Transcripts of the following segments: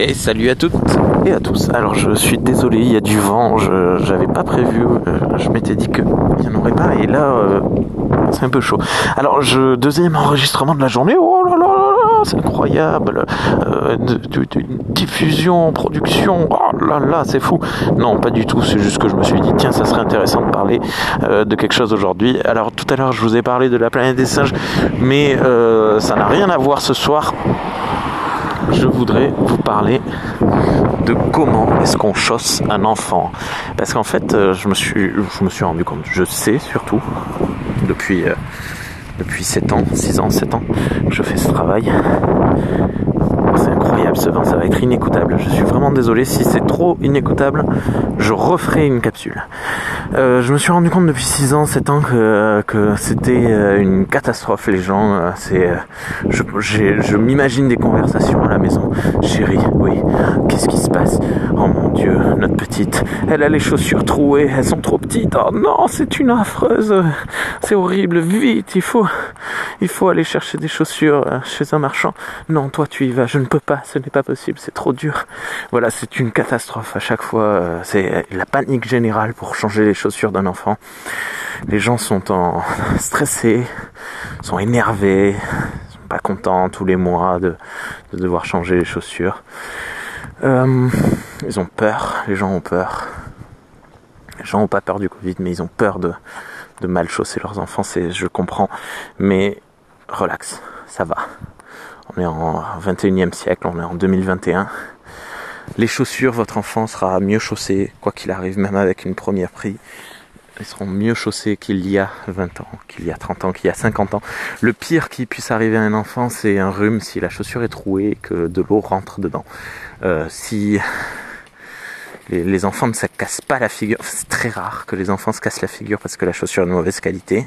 Et salut à toutes et à tous. Alors je suis désolé, il y a du vent, je j'avais pas prévu, euh, je m'étais dit qu'il n'y en aurait pas et là euh, c'est un peu chaud. Alors je deuxième enregistrement de la journée, oh là là là là, c'est incroyable. Euh, de- de- diffusion, production, oh là là, c'est fou. Non, pas du tout, c'est juste que je me suis dit tiens, ça serait intéressant de parler euh, de quelque chose aujourd'hui. Alors tout à l'heure je vous ai parlé de la planète des singes, mais ça n'a rien à voir ce soir je voudrais vous parler de comment est-ce qu'on chausse un enfant. Parce qu'en fait, euh, je me suis, je me suis rendu compte, je sais surtout, depuis, euh, depuis 7 ans, 6 ans, 7 ans, je fais ce travail. C'est incroyable ce vent, ça va être inécoutable. Je suis vraiment désolé. Si c'est trop inécoutable, je referai une capsule. Euh, je me suis rendu compte depuis 6 ans, 7 ans que, que c'était euh, une catastrophe. Les gens, euh, c'est, euh, je, je m'imagine des conversations à la maison. Chérie, oui, qu'est-ce qui se passe? Oh mon Dieu, notre petite, elle a les chaussures trouées, elles sont trop petites. Oh non, c'est une affreuse. C'est horrible. Vite, il faut, il faut aller chercher des chaussures euh, chez un marchand. Non, toi tu y vas. Je ne peux pas. Ce n'est pas possible. C'est trop dur. Voilà, c'est une catastrophe à chaque fois. euh, C'est la panique générale pour changer les chaussures d'un enfant. Les gens sont en stressés, sont énervés, sont pas contents tous les mois de, de devoir changer les chaussures. Euh, ils ont peur. Les gens ont peur. Les gens ont pas peur du Covid, mais ils ont peur de, de mal chausser leurs enfants. C'est, je comprends, mais relax, ça va. On est en 21e siècle, on est en 2021. Les chaussures, votre enfant sera mieux chaussé, quoi qu'il arrive, même avec une première prix. Ils seront mieux chaussés qu'il y a 20 ans, qu'il y a 30 ans, qu'il y a 50 ans. Le pire qui puisse arriver à un enfant, c'est un rhume si la chaussure est trouée et que de l'eau rentre dedans. Euh, si les, les enfants ne se cassent pas la figure, c'est très rare que les enfants se cassent la figure parce que la chaussure est de mauvaise qualité.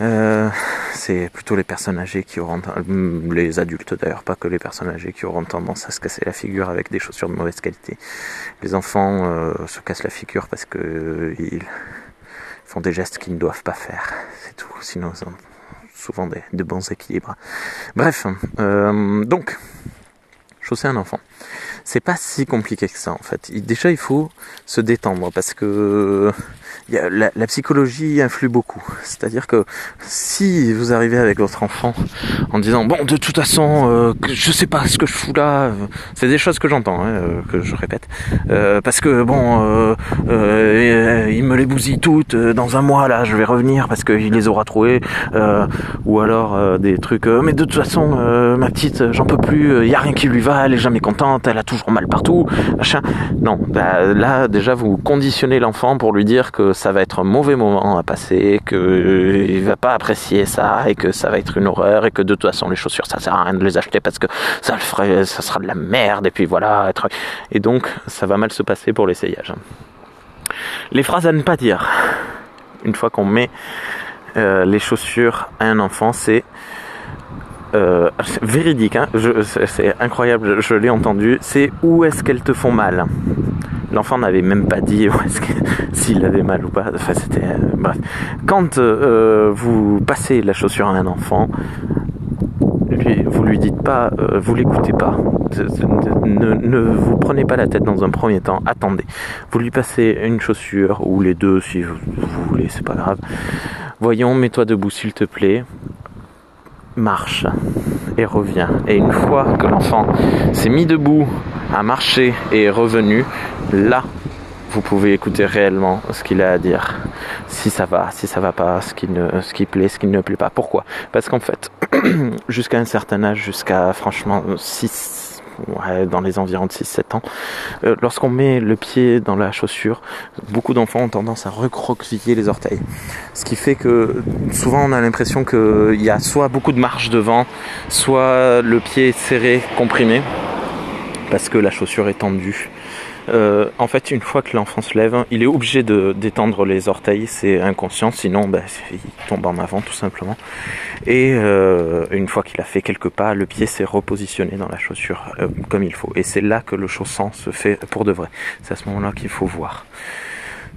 Euh, c'est plutôt les personnes âgées qui auront, hum, les adultes d'ailleurs, pas que les personnes âgées qui auront tendance à se casser la figure avec des chaussures de mauvaise qualité. Les enfants euh, se cassent la figure parce que euh, ils font des gestes qu'ils ne doivent pas faire, c'est tout. Sinon, ils ont souvent des, de bons équilibres. Bref, donc, chausser un enfant. C'est pas si compliqué que ça en fait. Déjà, il faut se détendre parce que la, psychologie influe beaucoup. C'est-à-dire que si vous arrivez avec votre enfant en disant bon de toute façon euh, je sais pas ce que je fous là, euh, c'est des choses que j'entends, hein, euh, que je répète, parce que bon il me les bousille toutes dans un mois là, je vais revenir parce qu'il les aura trouvées, ou alors des trucs mais de toute façon ma petite j'en peux plus, il y a rien qui lui va, elle est jamais contente, elle a toujours mal partout, machin. Non, bah, là déjà vous conditionnez l'enfant pour lui dire que ça va être un mauvais moment à passer, que euh, il va pas apprécier ça et que ça va être une horreur et que de toute façon les chaussures ça sert à rien de les acheter parce que ça le ferait, ça sera de la merde et puis voilà. Et donc ça va mal se passer pour l'essayage. Les phrases à ne pas dire une fois qu'on met euh, les chaussures à un enfant, c'est euh, véridique, hein, c'est incroyable, je l'ai entendu. C'est où est-ce qu'elles te font mal? L'enfant n'avait même pas dit s'il avait mal ou pas. Enfin, c'était euh. Quand euh, vous passez la chaussure à un enfant, lui, vous lui dites pas, vous l'écoutez pas. Ne, ne vous prenez pas la tête dans un premier temps. Attendez. Vous lui passez une chaussure ou les deux si vous, vous voulez, c'est pas grave. Voyons, mets-toi debout s'il te plaît marche et revient. Et une fois que l'enfant s'est mis debout, a marché et est revenu, là, vous pouvez écouter réellement ce qu'il a à dire. Si ça va, si ça va pas, ce qui, ne, ce qui plaît, ce qui ne plaît pas. Pourquoi? Parce qu'en fait, jusqu'à un certain âge, jusqu'à franchement 6, ouais, dans les environs de 6-7 ans, euh, lorsqu'on met le pied dans la chaussure, beaucoup d'enfants ont tendance à recroqueviller les orteils. Ce qui fait que souvent on a l'impression qu'il y a soit beaucoup de marge devant, soit le pied est serré, comprimé, parce que la chaussure est tendue. Euh, en fait, une fois que l'enfant se lève, il est obligé de d'étendre les orteils, c'est inconscient, sinon ben, il tombe en avant tout simplement. Et euh, une fois qu'il a fait quelques pas, le pied s'est repositionné dans la chaussure euh, comme il faut. Et c'est là que le chaussant se fait pour de vrai. C'est à ce moment-là qu'il faut voir.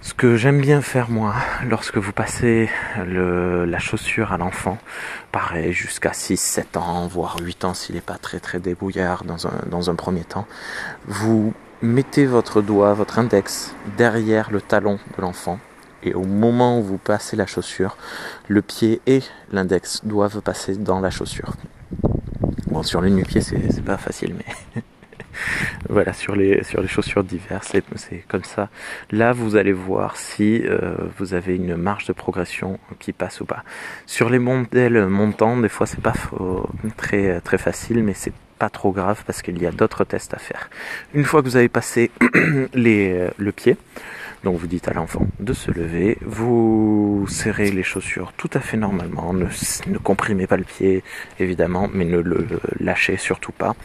Ce que j'aime bien faire moi, lorsque vous passez la chaussure à l'enfant, pareil jusqu'à 6, 7 ans, voire 8 ans s'il n'est pas très très débrouillard dans un, dans un premier temps, vous mettez votre doigt, votre index derrière le talon de l'enfant et au moment où vous passez la chaussure, le pied et l'index doivent passer dans la chaussure. Bon, sur le nu-pied, c'est pas facile, mais voilà, sur les, sur les chaussures diverses, c'est comme ça. Là, vous allez voir si euh, vous avez une marge de progression qui passe ou pas. Sur les modèles montants, des fois, c'est pas très, très facile, mais c'est pas trop grave parce qu'il y a d'autres tests à faire. Une fois que vous avez passé les, le pied, donc vous dites à l'enfant de se lever, vous serrez les chaussures tout à fait normalement, ne, ne comprimez pas le pied évidemment, mais ne le lâchez surtout pas.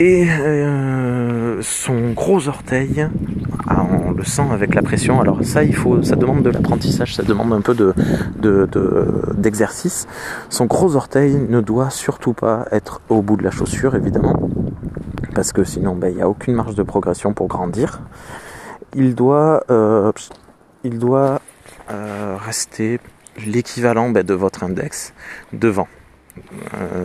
Et euh, son gros orteil, ah, on le sent avec la pression. Alors ça, il faut, ça demande de l'apprentissage, ça demande un peu de d'exercice. son gros orteil ne doit surtout pas être au bout de la chaussure évidemment, parce que sinon, ben, il n'y a aucune marge de progression pour grandir il doit, euh, il doit euh, rester l'équivalent ben, de votre index devant. Euh,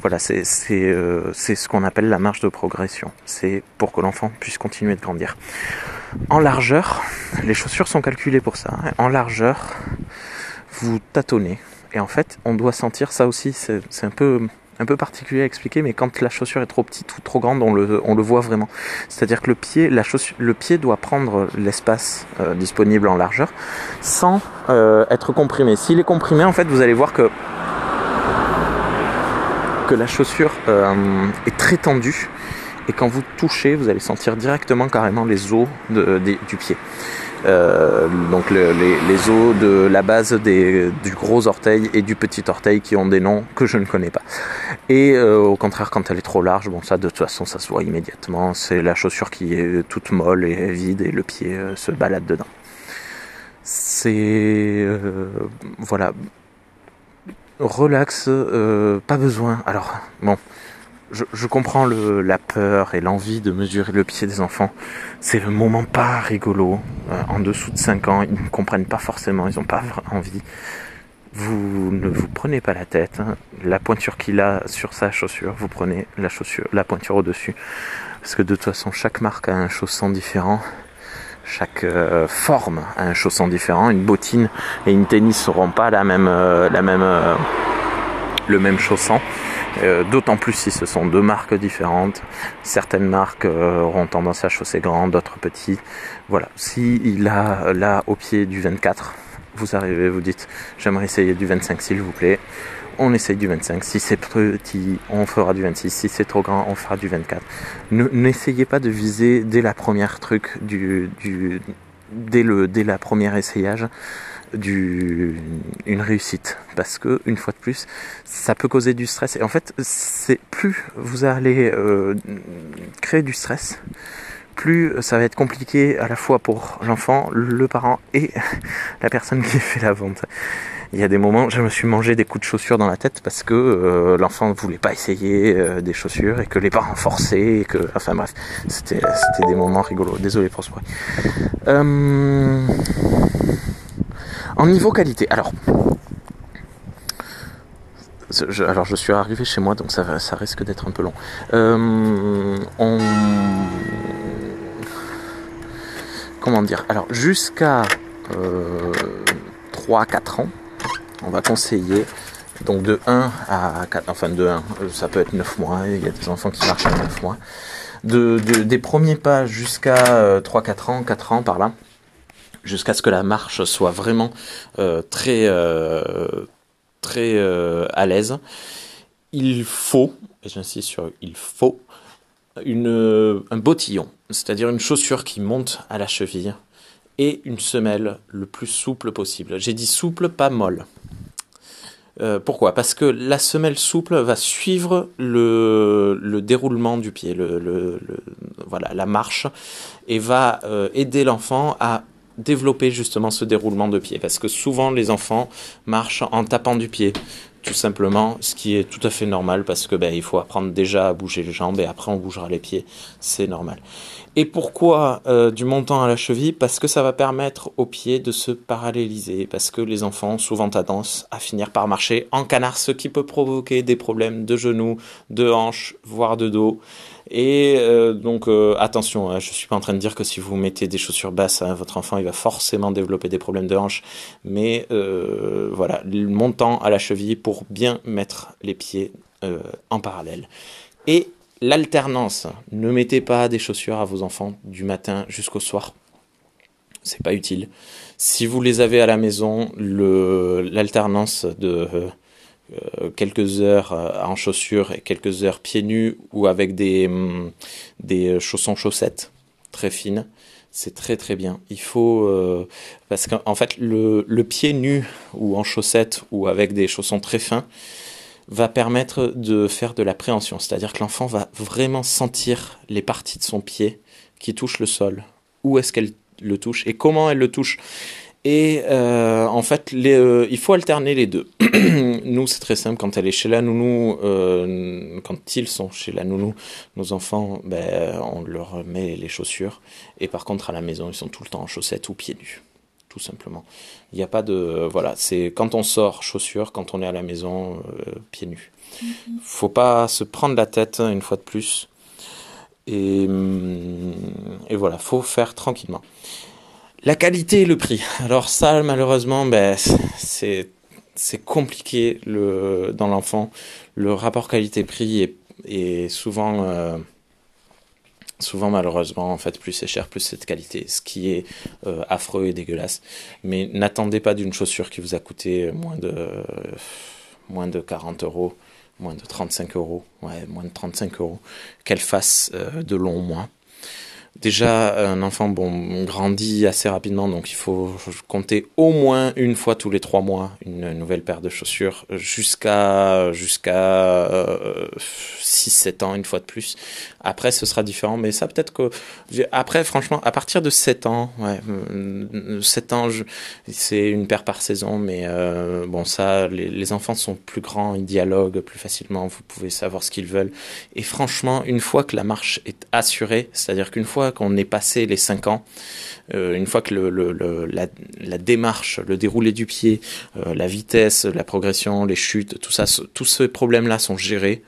voilà, c'est ce qu'on appelle la marge de progression. C'est pour que l'enfant puisse continuer de grandir. En largeur, les chaussures sont calculées pour ça. Hein. En largeur, vous tâtonnez. Et en fait, on doit sentir ça aussi. C'est un peu un peu particulier à expliquer, mais quand la chaussure est trop petite ou trop grande, on le, voit vraiment. C'est-à-dire que le pied, la chaussure, le pied doit prendre l'espace euh, disponible en largeur sans euh, être comprimé. S'il est comprimé, en fait, vous allez voir que que la chaussure euh, est très tendue et quand vous touchez, vous allez sentir directement carrément les os du pied. Donc les, os de la base du gros orteil et du petit orteil qui ont des noms que je ne connais pas. Et euh, au contraire, quand elle est trop large, bon ça de toute façon ça se voit immédiatement. C'est la chaussure qui est toute molle et vide et le pied euh, se balade dedans. C'est voilà relax, pas besoin. Alors bon je, comprends le, la peur et l'envie de mesurer le pied des enfants. C'est le moment pas rigolo. Euh, en dessous de 5 ans, ils ne comprennent pas forcément, ils n'ont pas envie. Vous ne vous prenez pas la tête. Hein. La pointure qu'il a sur sa chaussure, vous prenez la chaussure, la pointure au-dessus. Parce que de toute façon, chaque marque a un chausson différent. Chaque euh, forme a un chausson différent. Une bottine et une tennis seront pas la même, euh, la même, le même chausson. Euh, d'autant plus si ce sont deux marques différentes. Certaines marques euh, auront tendance à chausser grand, d'autres petits. Voilà. Si il a là au pied du 24, vous arrivez, vous dites j'aimerais essayer du 25 s'il vous plaît. On essaye du 25. Si c'est petit, on fera du 26. Si c'est trop grand, on fera du 24. N'essayez pas de viser dès la première truc du, du dès le dès la première essayage du, une réussite parce que une fois de plus ça peut causer du stress et en fait c'est plus vous allez euh, créer du stress plus ça va être compliqué à la fois pour l'enfant, le parent et la personne qui fait la vente. Il y a des moments, je me suis mangé des coups de chaussures dans la tête parce que euh, l'enfant ne voulait pas essayer euh, des chaussures et que les parents forçaient et que, enfin bref, c'était des moments rigolos. Désolé pour ce bruit. Euh, en niveau qualité, alors. Je, alors je suis arrivé chez moi donc ça, risque d'être un peu long. On... Comment dire? Alors jusqu'à 3-4 euh, ans, on va conseiller donc de 1 à 4, enfin de 1, ça peut être 9 mois, il y a des enfants qui marchent à 9 mois. De, des premiers pas jusqu'à 3-4 euh, ans, 4 ans par là, jusqu'à ce que la marche soit vraiment euh, très euh, euh, à l'aise. Il faut, et j'insiste sur il faut, une, un bottillon, c'est-à-dire une chaussure qui monte à la cheville et une semelle le plus souple possible. J'ai dit souple, pas molle. pourquoi? Parce que la semelle souple va suivre le, le déroulement du pied, la marche, et va aider l'enfant à développer justement ce déroulement de pied parce que souvent les enfants marchent en tapant du pied tout simplement, ce qui est tout à fait normal parce que ben, il faut apprendre déjà à bouger les jambes et après on bougera les pieds, c'est normal. Et pourquoi euh, du montant à la cheville? Parce que ça va permettre aux pieds de se paralléliser, parce que les enfants ont souvent tendance à finir par marcher en canard, ce qui peut provoquer des problèmes de genoux, de hanches, voire de dos. Et euh, donc euh, attention, hein, je suis pas en train de dire que si vous mettez des chaussures basses, à votre enfant il va forcément développer des problèmes de hanches, mais euh, voilà, montant à la cheville pour bien mettre les pieds en parallèle. Et l'alternance, ne mettez pas des chaussures à vos enfants du matin jusqu'au soir. C'est pas utile. Si vous les avez à la maison, l'alternance de euh, quelques heures euh, en chaussures et quelques heures pieds nus ou avec des, hum, des chaussons chaussettes très fines. C'est très très bien. Il faut euh, parce qu'en fait le, le, pied nu ou en chaussettes ou avec des chaussons très fins va permettre de faire de la préhension, c'est-à-dire que l'enfant va vraiment sentir les parties de son pied qui touchent le sol. Où est-ce qu'elle le touche et comment elle le touche? Et euh, en fait, les, euh, il faut alterner les deux. nous, c'est très simple. Quand elle est chez la nounou, euh, quand ils sont chez la nounou, nos enfants, ben, on leur met les chaussures. Et par contre, à la maison, ils sont tout le temps en chaussettes ou pieds nus. Tout simplement. Il n'y a pas de. Voilà, c'est quand on sort, chaussures. Quand on est à la maison, pieds nus. Mm-hmm. Faut pas se prendre la tête, une fois de plus. Et, hum, et voilà, faut faire tranquillement. La qualité et le prix. Alors ça, malheureusement, ben, c'est compliqué le, dans l'enfant. Le rapport qualité-prix est, est, souvent, euh, souvent malheureusement, en fait, plus c'est cher, plus c'est de qualité, ce qui est euh, affreux et dégueulasse. Mais n'attendez pas d'une chaussure qui vous a coûté moins de, moins de 40 euros, moins de 35 euros, ouais, moins de 35 euros, qu'elle fasse euh, de longs mois. Déjà, un enfant bon grandit assez rapidement, donc il faut compter au moins une fois tous les trois mois une nouvelle paire de chaussures jusqu'à jusqu'à 6-7 ans une fois de plus. Après, ce sera différent, mais ça peut-être que après, franchement, à partir de 7 ans, ouais, 7 ans, c'est une paire par saison, mais euh, bon, ça, les, enfants sont plus grands, ils dialoguent plus facilement, vous pouvez savoir ce qu'ils veulent. Et franchement, une fois que la marche est assurée, c'est-à-dire qu'une fois qu'on est passé les 5 ans, euh, une fois que la, démarche, le déroulé du pied, euh, la vitesse, la progression, les chutes, tout ça, tous ces problèmes-là sont gérés,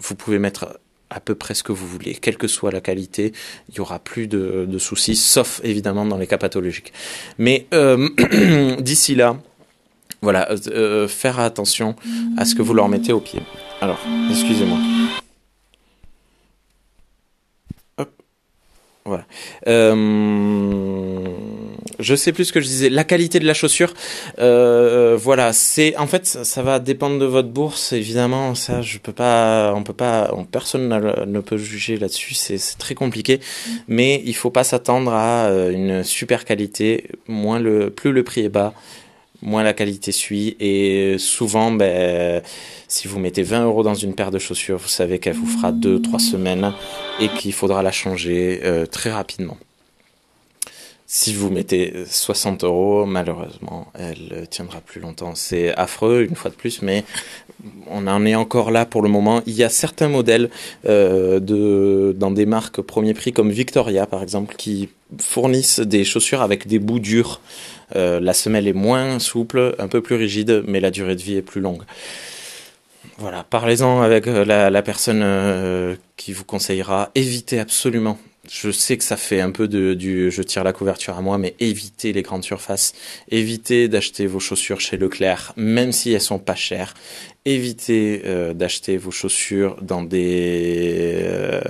vous pouvez mettre à peu près ce que vous voulez, quelle que soit la qualité, il y aura plus de, soucis, sauf évidemment dans les cas pathologiques. Mais euh, d'ici là, voilà, faire attention à ce que vous leur mettez au pied. Alors, excusez-moi. Voilà. Euh, je sais plus ce que je disais. La qualité de la chaussure, euh, voilà, c'est en fait ça, va dépendre de votre bourse. Évidemment, ça je peux pas, on peut pas, personne ne peut juger là-dessus. C'est très compliqué, mais il faut pas s'attendre à euh, une super qualité. Moins le, plus le prix est bas, moins la qualité suit. Et souvent, ben, si vous mettez 20 euros dans une paire de chaussures, vous savez qu'elle vous fera 2-3 semaines et qu'il faudra la changer euh, très rapidement. Si vous mettez 60 euros, malheureusement, elle tiendra plus longtemps. C'est affreux, une fois de plus, mais on en est encore là pour le moment. Il y a certains modèles euh, dans des marques premier prix comme Victoria, par exemple, qui fournissent des chaussures avec des bouts durs. Euh, la semelle est moins souple, un peu plus rigide, mais la durée de vie est plus longue. Voilà, parlez-en avec euh, la, personne euh, qui vous conseillera. Évitez absolument. Je sais que ça fait un peu de, du je tire la couverture à moi, mais évitez les grandes surfaces. Évitez d'acheter vos chaussures chez Leclerc, même si elles sont pas chères. Évitez d'acheter vos chaussures dans des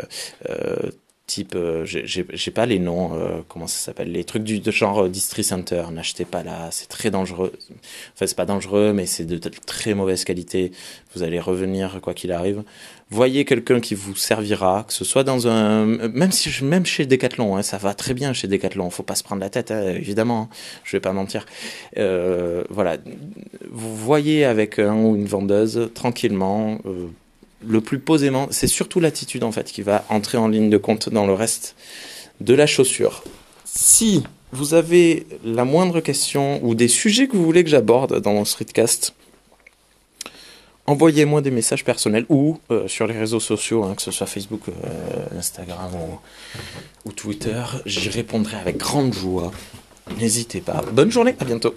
type, euh, j'ai pas les noms, euh, comment ça s'appelle, les trucs du de genre District Center, n'achetez pas là, c'est très dangereux. Enfin, c'est pas dangereux, mais c'est de, très mauvaise qualité. Vous allez revenir quoi qu'il arrive. Voyez quelqu'un qui vous servira, que ce soit dans un, même si même chez Decathlon, hein, ça va très bien chez Decathlon. Faut pas se prendre la tête, hein, évidemment. Hein, je vais pas mentir. Euh, voilà, vous voyez avec un ou une vendeuse tranquillement. Le plus posément, c'est surtout l'attitude en fait qui va entrer en ligne de compte dans le reste de la chaussure. Si vous avez la moindre question ou des sujets que vous voulez que j'aborde dans mon streetcast, envoyez-moi des messages personnels ou euh, sur les réseaux sociaux, hein, que ce soit Facebook, euh, Instagram ou Twitter. J'y répondrai avec grande joie. N'hésitez pas. Bonne journée, à bientôt.